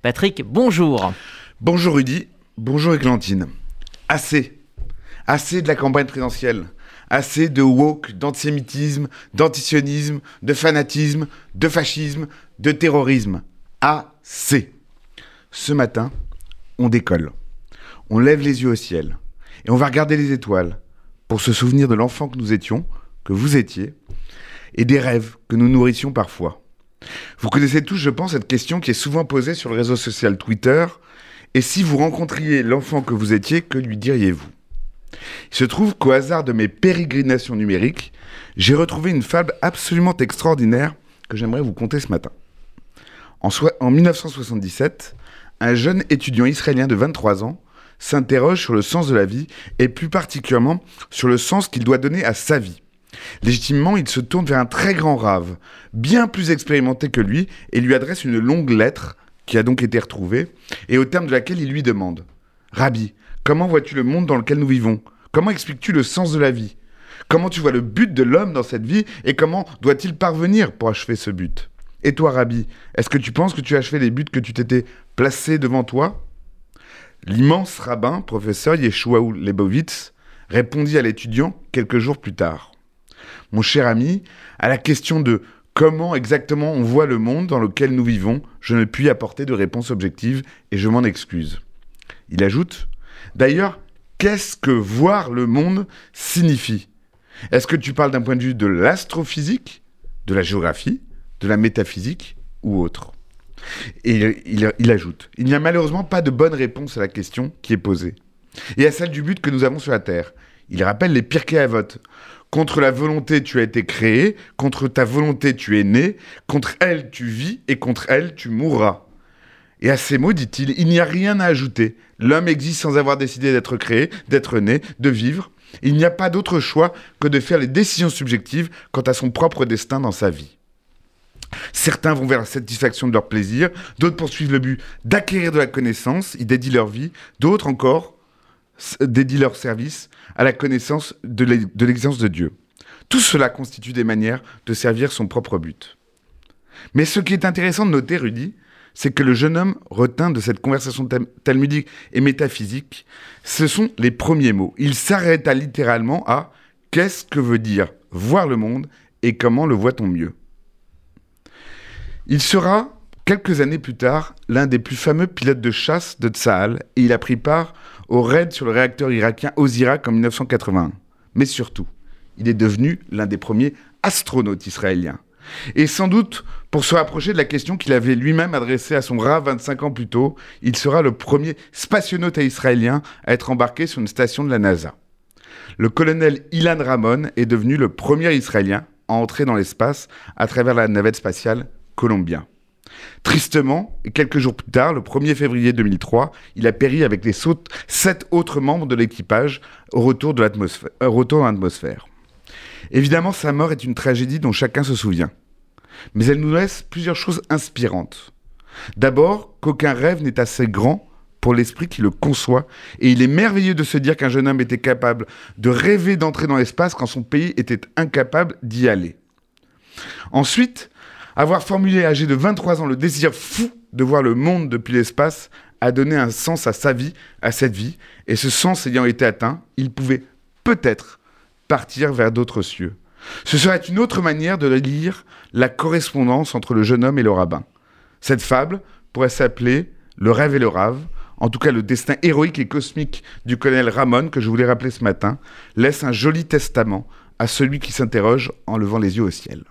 Patrick, bonjour. Bonjour Rudy, bonjour Églantine. Assez. Assez de la campagne présidentielle. Assez de woke, d'antisémitisme, d'antisionisme, de fanatisme, de fascisme, de terrorisme. Assez. Ce matin, on décolle. On lève les yeux au ciel. Et on va regarder les étoiles pour se souvenir de l'enfant que nous étions, que vous étiez, et des rêves que nous nourrissions parfois. Vous connaissez tous, je pense, cette question qui est souvent posée sur le réseau social Twitter. Et si vous rencontriez l'enfant que vous étiez, que lui diriez-vous? Il se trouve qu'au hasard de mes pérégrinations numériques, j'ai retrouvé une fable absolument extraordinaire que j'aimerais vous conter ce matin. En, en 1977, un jeune étudiant israélien de 23 ans s'interroge sur le sens de la vie et plus particulièrement sur le sens qu'il doit donner à sa vie. Légitimement, il se tourne vers un très grand rave, bien plus expérimenté que lui, et lui adresse une longue lettre, qui a donc été retrouvée, et au terme de laquelle il lui demande Rabbi, comment vois-tu le monde dans lequel nous vivons? Comment expliques-tu le sens de la vie? Comment tu vois le but de l'homme dans cette vie, et comment doit-il parvenir pour achever ce but? Et toi, Rabbi, est-ce que tu penses que tu as achevé les buts que tu t'étais placés devant toi? L'immense rabbin, professeur Yeshua Lebovitz, répondit à l'étudiant quelques jours plus tard mon cher ami, à la question de comment exactement on voit le monde dans lequel nous vivons, je ne puis apporter de réponse objective et je m'en excuse. Il ajoute D'ailleurs, qu'est-ce que voir le monde signifie? Est-ce que tu parles d'un point de vue de l'astrophysique, de la géographie, de la métaphysique ou autre? Et il, ajoute Il n'y a malheureusement pas de bonne réponse à la question qui est posée et à celle du but que nous avons sur la Terre. Il rappelle les Pirkei Avot. Contre la volonté, tu as été créé, contre ta volonté, tu es né, contre elle, tu vis, et contre elle, tu mourras. Et à ces mots, dit-il, il n'y a rien à ajouter. L'homme existe sans avoir décidé d'être créé, d'être né, de vivre. Il n'y a pas d'autre choix que de faire les décisions subjectives quant à son propre destin dans sa vie. Certains vont vers la satisfaction de leur plaisir, d'autres poursuivent le but d'acquérir de la connaissance, ils dédient leur vie, d'autres encore dédient leur service à la connaissance de l'existence de Dieu. Tout cela constitue des manières de servir son propre but. Mais ce qui est intéressant de noter, Rudy, c'est que le jeune homme retint de cette conversation talmudique et métaphysique, ce sont les premiers mots. Il s'arrêta littéralement à qu'est-ce que veut dire voir le monde et comment le voit-on mieux? Il sera, quelques années plus tard, l'un des plus fameux pilotes de chasse de Tsahal et il a pris part au raid sur le réacteur irakien Osirak en 1981. Mais surtout, il est devenu l'un des premiers astronautes israéliens. Et sans doute, pour se rapprocher de la question qu'il avait lui-même adressée à son rat 25 ans plus tôt, il sera le premier spationaute israélien à être embarqué sur une station de la NASA. Le colonel Ilan Ramon est devenu le premier Israélien à entrer dans l'espace à travers la navette spatiale Columbia. Tristement, quelques jours plus tard, le 1er février 2003, il a péri avec les sept autres membres de l'équipage au retour de l'atmosphère. l'atmosphère. Évidemment, sa mort est une tragédie dont chacun se souvient. Mais elle nous laisse plusieurs choses inspirantes. D'abord, qu'aucun rêve n'est assez grand pour l'esprit qui le conçoit, et il est merveilleux de se dire qu'un jeune homme était capable de rêver d'entrer dans l'espace quand son pays était incapable d'y aller. Ensuite, avoir formulé âgé de 23 ans le désir fou de voir le monde depuis l'espace a donné un sens à sa vie, à cette vie, et ce sens ayant été atteint, il pouvait peut-être partir vers d'autres cieux. Ce serait une autre manière de lire la correspondance entre le jeune homme et le rabbin. Cette fable pourrait s'appeler Le rêve et le rave. En tout cas, le destin héroïque et cosmique du colonel Ramon, que je voulais rappeler ce matin, laisse un joli testament à celui qui s'interroge en levant les yeux au ciel.